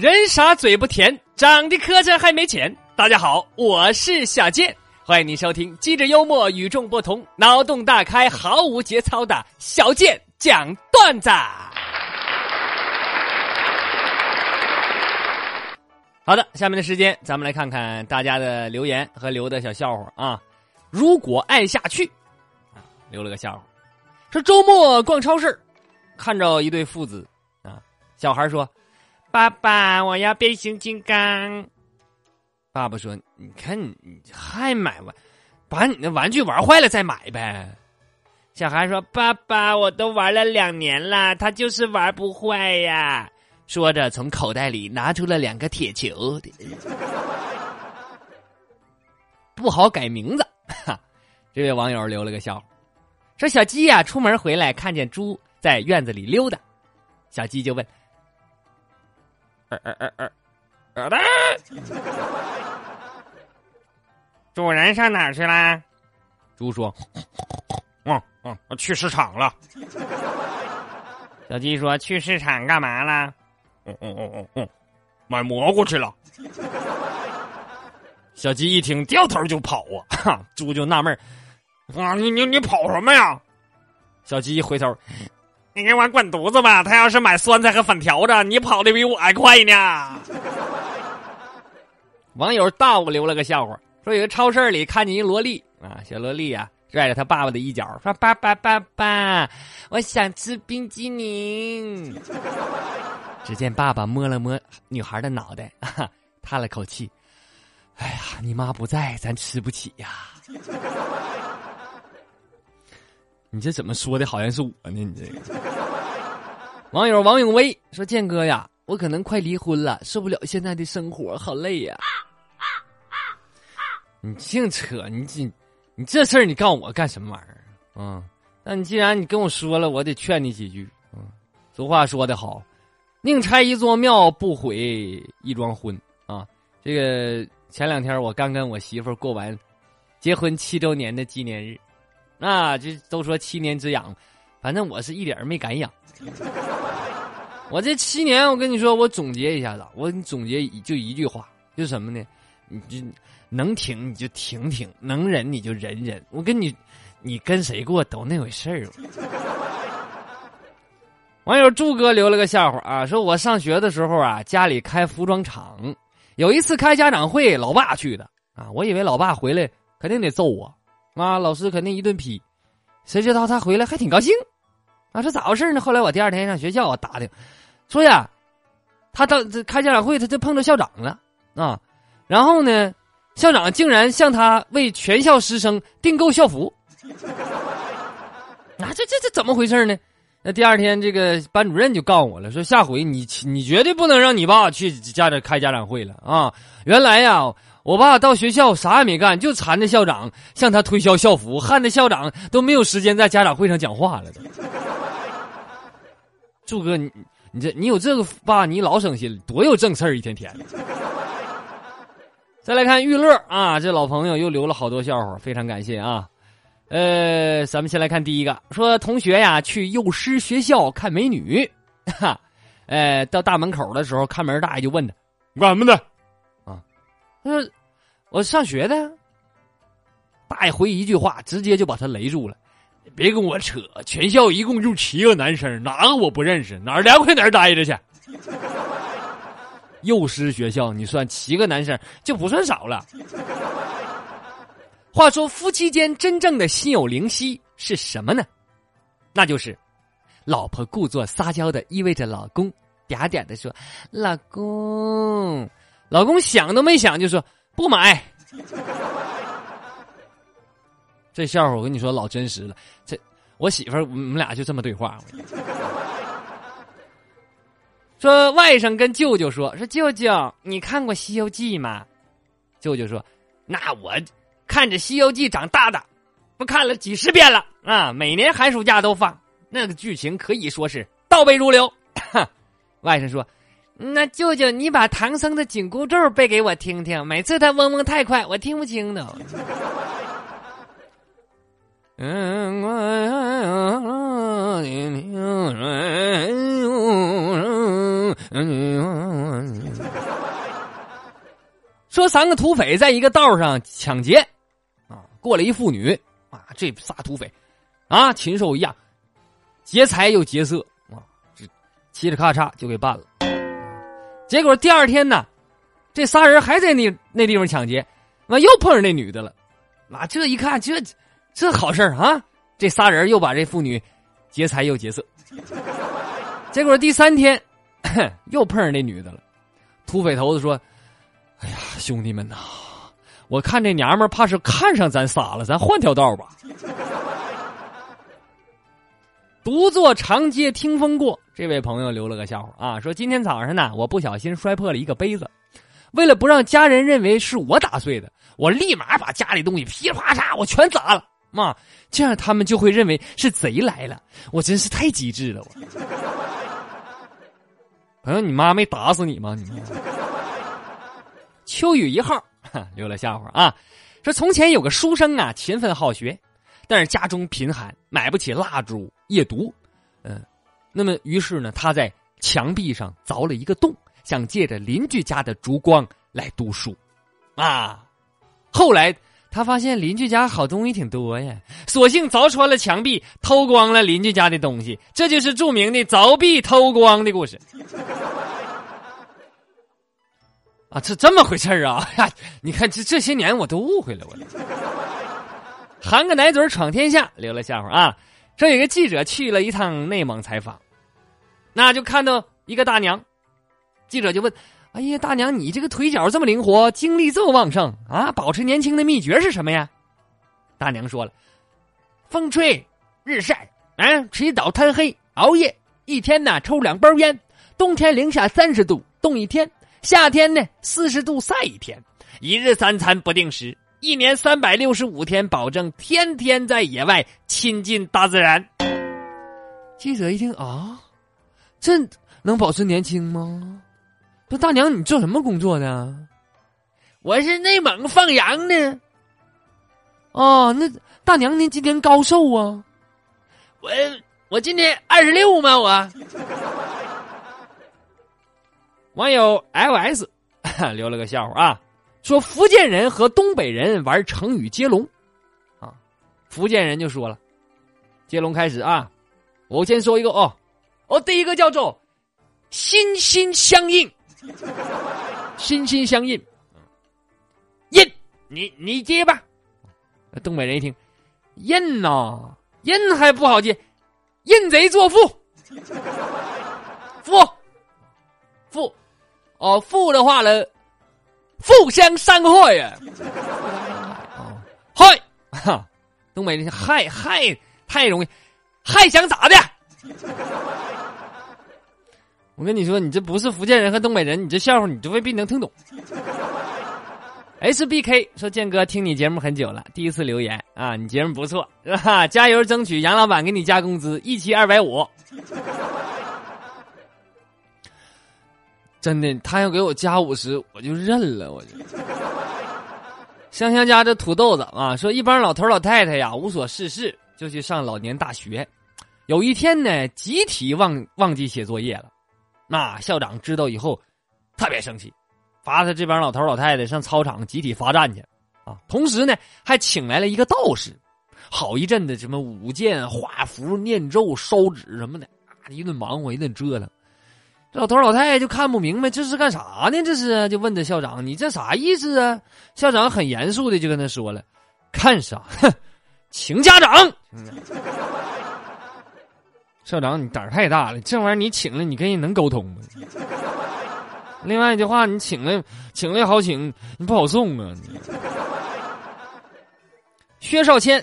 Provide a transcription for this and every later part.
人傻嘴不甜，长得磕碜还没钱。大家好，我是小健，欢迎你收听机智幽默、与众不同、脑洞大开、毫无节操的小健讲段子。好的，下面的时间咱们来看看大家的留言和留的小笑话啊。如果爱下去，啊，留了个笑话，说周末逛超市，看着一对父子啊，小孩说：“爸爸，我要变形金刚。”爸爸说：“你看你还买玩，把你的玩具玩坏了再买呗。”小孩说：“爸爸，我都玩了两年了，他就是玩不坏呀。”说着，从口袋里拿出了两个铁球，不好改名字。哈，这位网友留了个笑话，说小鸡呀出门回来看见猪在院子里溜达，小鸡就问：“主人上哪儿去啦？”猪说：“嗯嗯，去市场了。”小鸡说：“去市场干嘛啦？”嗯嗯嗯嗯嗯，买蘑菇去了。小鸡一听，掉头就跑啊！哈，猪就纳闷啊，你你你跑什么呀？小鸡一回头，你给我滚犊子吧！他要是买酸菜和粉条子，你跑的比我还快呢。网友大武留了个笑话，说有个超市里看见一萝莉啊，小萝莉啊，拽着他爸爸的衣角，说：“爸爸爸爸，我想吃冰激凌。”只见爸爸摸了摸女孩的脑袋，啊叹了口气：“哎呀，你妈不在，咱吃不起呀。”你这怎么说的？好像是我呢？你这个网友王永威说：“建哥呀，我可能快离婚了，受不了现在的生活，好累呀。”你净扯！你这你这事儿，你告我干什么玩意儿？嗯，那你既然你跟我说了，我得劝你几句。嗯，俗话说得好。宁拆一座庙，不毁一桩婚啊！这个前两天我刚跟我媳妇过完结婚七周年的纪念日，啊，这都说七年之痒，反正我是一点没敢养。我这七年，我跟你说，我总结一下子，我总结就一句话，就什么呢？你就能挺你就挺挺，能忍你就忍忍。我跟你，你跟谁过都那回事儿。网友祝哥留了个笑话啊，说我上学的时候啊，家里开服装厂，有一次开家长会，老爸去的啊，我以为老爸回来肯定得揍我，啊，老师肯定一顿批，谁知道他回来还挺高兴，啊，这咋回事呢？后来我第二天上学校我打听，说呀，他到这开家长会，他就碰到校长了啊，然后呢，校长竟然向他为全校师生订购校服，啊，这这这怎么回事呢？那第二天，这个班主任就告我了，说下回你你绝对不能让你爸去家长开家长会了啊！原来呀，我爸到学校啥也没干，就缠着校长向他推销校服，害得校长都没有时间在家长会上讲话了。祝哥，你你这你有这个爸，你老省心了，多有正事儿，一天天的。再来看玉乐啊，这老朋友又留了好多笑话，非常感谢啊。呃，咱们先来看第一个，说同学呀去幼师学校看美女，哈，呃，到大门口的时候，看门大爷就问他干什么的，他说我上学的。大爷回一句话，直接就把他雷住了，别跟我扯，全校一共就七个男生，哪个我不认识，哪儿凉快哪儿待着去。幼师学校，你算七个男生就不算少了。话说夫妻间真正的心有灵犀是什么呢？那就是，老婆故作撒娇的意味着老公嗲嗲的说：“老公，老公想都没想就说不买。”这笑话我跟你说老真实了。这我媳妇儿我们俩就这么对话。说外甥跟舅舅说：“说舅舅，你看过《西游记》吗？”舅舅说：“那我。”看着《西游记》长大的，不看了几十遍了啊！每年寒暑假都放，那个剧情可以说是倒背如流。外甥说：“那舅舅，你把唐僧的紧箍咒背给我听听，每次他嗡嗡太快，我听不清呢。”，说三个土匪在一个道上抢劫，啊，过来一妇女，啊，这仨土匪，啊，禽兽一样，劫财又劫色，啊，这嘁哩咔嚓就给办了。结果第二天呢，这仨人还在那那地方抢劫，完又碰上那女的了，啊，这一看这这好事啊，这仨人又把这妇女劫财又劫色。结果第三天 又碰上那女的了，土匪头子说：“哎呀，兄弟们呐，我看这娘们怕是看上咱仨了，咱换条道吧。”独坐长街听风过，这位朋友留了个笑话啊，说今天早上呢，我不小心摔破了一个杯子，为了不让家人认为是我打碎的，我立马把家里东西噼里啪嚓我全砸了，妈，这样他们就会认为是贼来了，我真是太机智了，我。朋友，你妈没打死你吗？你秋雨一号留了笑话啊，说从前有个书生啊，勤奋好学。但是家中贫寒，买不起蜡烛夜读，嗯，那么于是呢，他在墙壁上凿了一个洞，想借着邻居家的烛光来读书，啊，后来他发现邻居家好东西挺多呀，索性凿穿了墙壁，偷光了邻居家的东西，这就是著名的凿壁偷光的故事。啊，这这么回事啊？你看这这些年我都误会了，我。含个奶嘴闯天下，留了笑话啊！说有个记者去了一趟内蒙采访，那就看到一个大娘，记者就问：“哎呀，大娘，你这个腿脚这么灵活，精力这么旺盛啊，保持年轻的秘诀是什么呀？”大娘说了：“风吹日晒，啊，起早贪黑，熬夜，一天呢抽两包烟，冬天零下三十度冻一天，夏天呢四十度晒一天，一日三餐不定时。”一年三百六十五天，保证天天在野外亲近大自然。记者一听啊，这能保持年轻吗？不，大娘，你做什么工作的？我是内蒙放羊的。哦，那大娘您今年高寿啊？我我今年二十六吗？我。网友 L S 留了个笑话啊。说福建人和东北人玩成语接龙，啊，福建人就说了，接龙开始啊，我先说一个哦，哦，第一个叫做心心相印，心心相印，印，你你接吧，东北人一听，印呐，印还不好接，印贼作父，父，父，哦，父的话呢。互相伤害呀！嗨哈，东北人害害太容易，还想咋的？我跟你说，你这不是福建人和东北人，你这笑话你就未必能听懂。HBK 说：“建哥，听你节目很久了，第一次留言啊，你节目不错，是吧？加油，争取杨老板给你加工资，一期二百五。”真的，他要给我加五十，我就认了。我就 香香家这土豆子啊，说一帮老头老太太呀无所事事，就去上老年大学。有一天呢，集体忘忘记写作业了，那校长知道以后特别生气，罚他这帮老头老太太上操场集体罚站去啊。同时呢，还请来了一个道士，好一阵子什么舞剑、画符、念咒、烧纸什么的啊，一顿忙活，一顿折腾。老头老太太就看不明白这是干啥呢？这是就问这校长：“你这啥意思啊？”校长很严肃的就跟他说了：“看啥？请家长。”校长，你胆儿太大了，这玩意儿你请了，你跟人能沟通吗？另外一句话，你请了，请了也好请，你不好送啊。薛少谦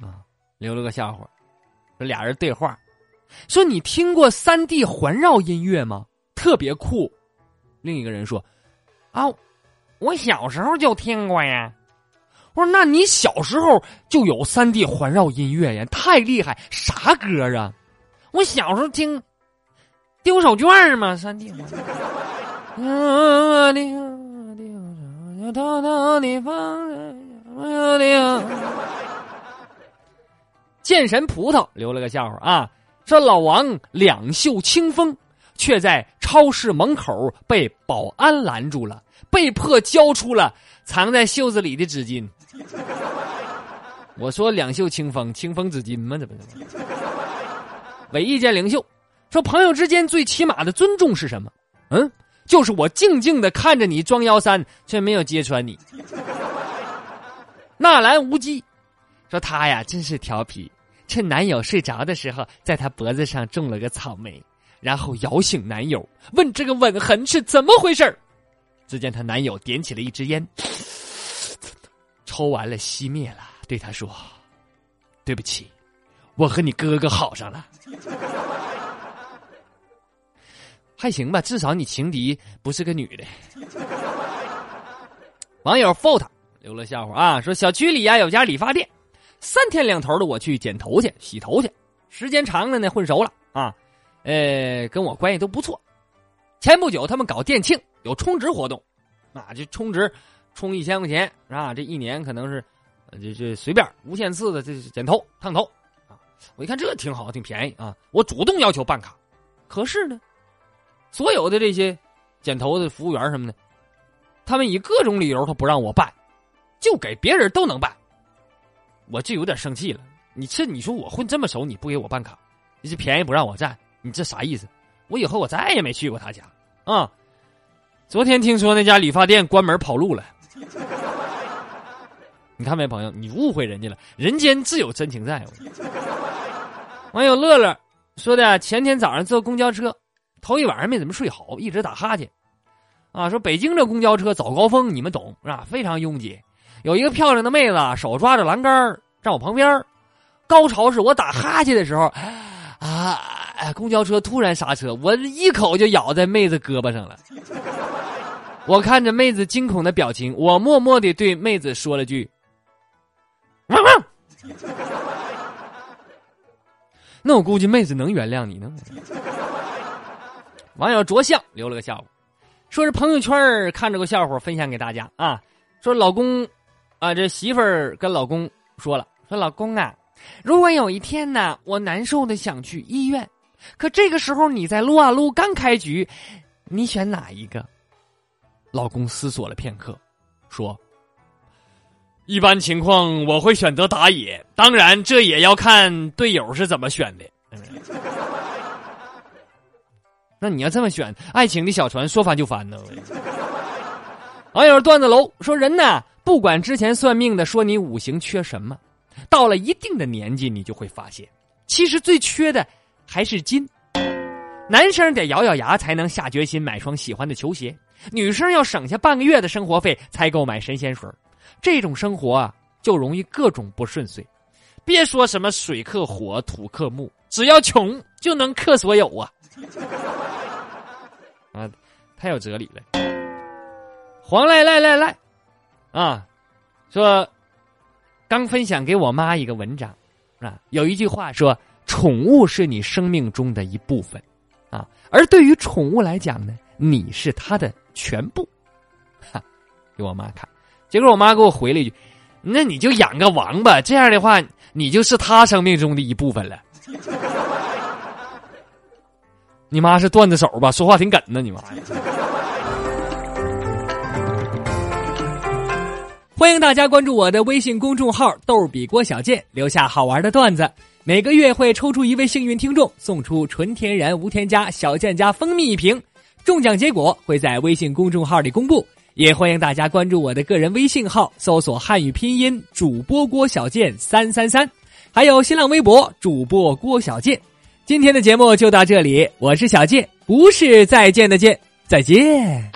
啊，留了个笑话，这俩人对话。说你听过三 D 环绕音乐吗？特别酷。另一个人说：“啊，我小时候就听过呀。”我说：“那你小时候就有三 D 环绕音乐呀？太厉害！啥歌啊？”我小时候听丢手绢嘛，三 D。剑神葡萄留了个笑话啊。说老王两袖清风，却在超市门口被保安拦住了，被迫交出了藏在袖子里的纸巾。我说两袖清风，清风纸巾吗？这不是？伪意见领袖说：“朋友之间最起码的尊重是什么？嗯，就是我静静的看着你装幺三，却没有揭穿你。”纳兰无忌说：“他呀，真是调皮，趁男友睡着的时候，在他脖子上种了个草莓，然后摇醒男友，问这个吻痕是怎么回事只见她男友点起了一支烟，抽完了熄灭了，对她说：“对不起。”我和你哥哥好上了，还行吧，至少你情敌不是个女的。网友 fold 留了笑话啊，说小区里呀有家理发店，三天两头的我去剪头去、洗头去，时间长了呢混熟了啊，呃，跟我关系都不错。前不久他们搞店庆，有充值活动，啊，这充值充一千块钱啊，这一年可能是这这随便无限次的这剪头烫头。我一看这挺好，挺便宜啊！我主动要求办卡，可是呢，所有的这些剪头的服务员什么的，他们以各种理由他不让我办，就给别人都能办。我就有点生气了。你这你说我混这么熟，你不给我办卡，你这便宜不让我占，你这啥意思？我以后我再也没去过他家啊！昨天听说那家理发店关门跑路了。你看没，朋友，你误会人家了。人间自有真情在。网友乐乐说的，前天早上坐公交车，头一晚上没怎么睡好，一直打哈欠。啊，说北京这公交车早高峰，你们懂是吧？非常拥挤。有一个漂亮的妹子，手抓着栏杆站我旁边。高潮是我打哈欠的时候，啊，公交车突然刹车，我一口就咬在妹子胳膊上了。我看着妹子惊恐的表情，我默默的对妹子说了句。汪汪！那我估计妹子能原谅你呢。网友着相留了个笑话，说是朋友圈看着个笑话，分享给大家啊。说老公啊，这媳妇儿跟老公说了，说老公啊，如果有一天呢，我难受的想去医院，可这个时候你在撸啊撸刚开局，你选哪一个？老公思索了片刻，说。一般情况我会选择打野，当然这也要看队友是怎么选的。那你要这么选，爱情的小船说翻就翻呢。网友段子楼说：“人呢，不管之前算命的说你五行缺什么，到了一定的年纪，你就会发现，其实最缺的还是金。男生得咬咬牙才能下决心买双喜欢的球鞋，女生要省下半个月的生活费才够买神仙水。”这种生活啊，就容易各种不顺遂。别说什么水克火，土克木，只要穷就能克所有啊！啊，太有哲理了。黄赖赖赖赖，啊，说刚分享给我妈一个文章啊，有一句话说：“宠物是你生命中的一部分啊，而对于宠物来讲呢，你是它的全部。”哈，给我妈看。结果我妈给我回了一句：“那你就养个王八，这样的话，你就是他生命中的一部分了。”你妈是段子手吧？说话挺梗呢，你妈欢迎大家关注我的微信公众号“逗比郭小贱”，留下好玩的段子。每个月会抽出一位幸运听众，送出纯天然无添加小贱家蜂蜜一瓶。中奖结果会在微信公众号里公布。也欢迎大家关注我的个人微信号，搜索汉语拼音主播郭小贱三三三，还有新浪微博主播郭小贱。今天的节目就到这里，我是小贱，不是再见的见，再见。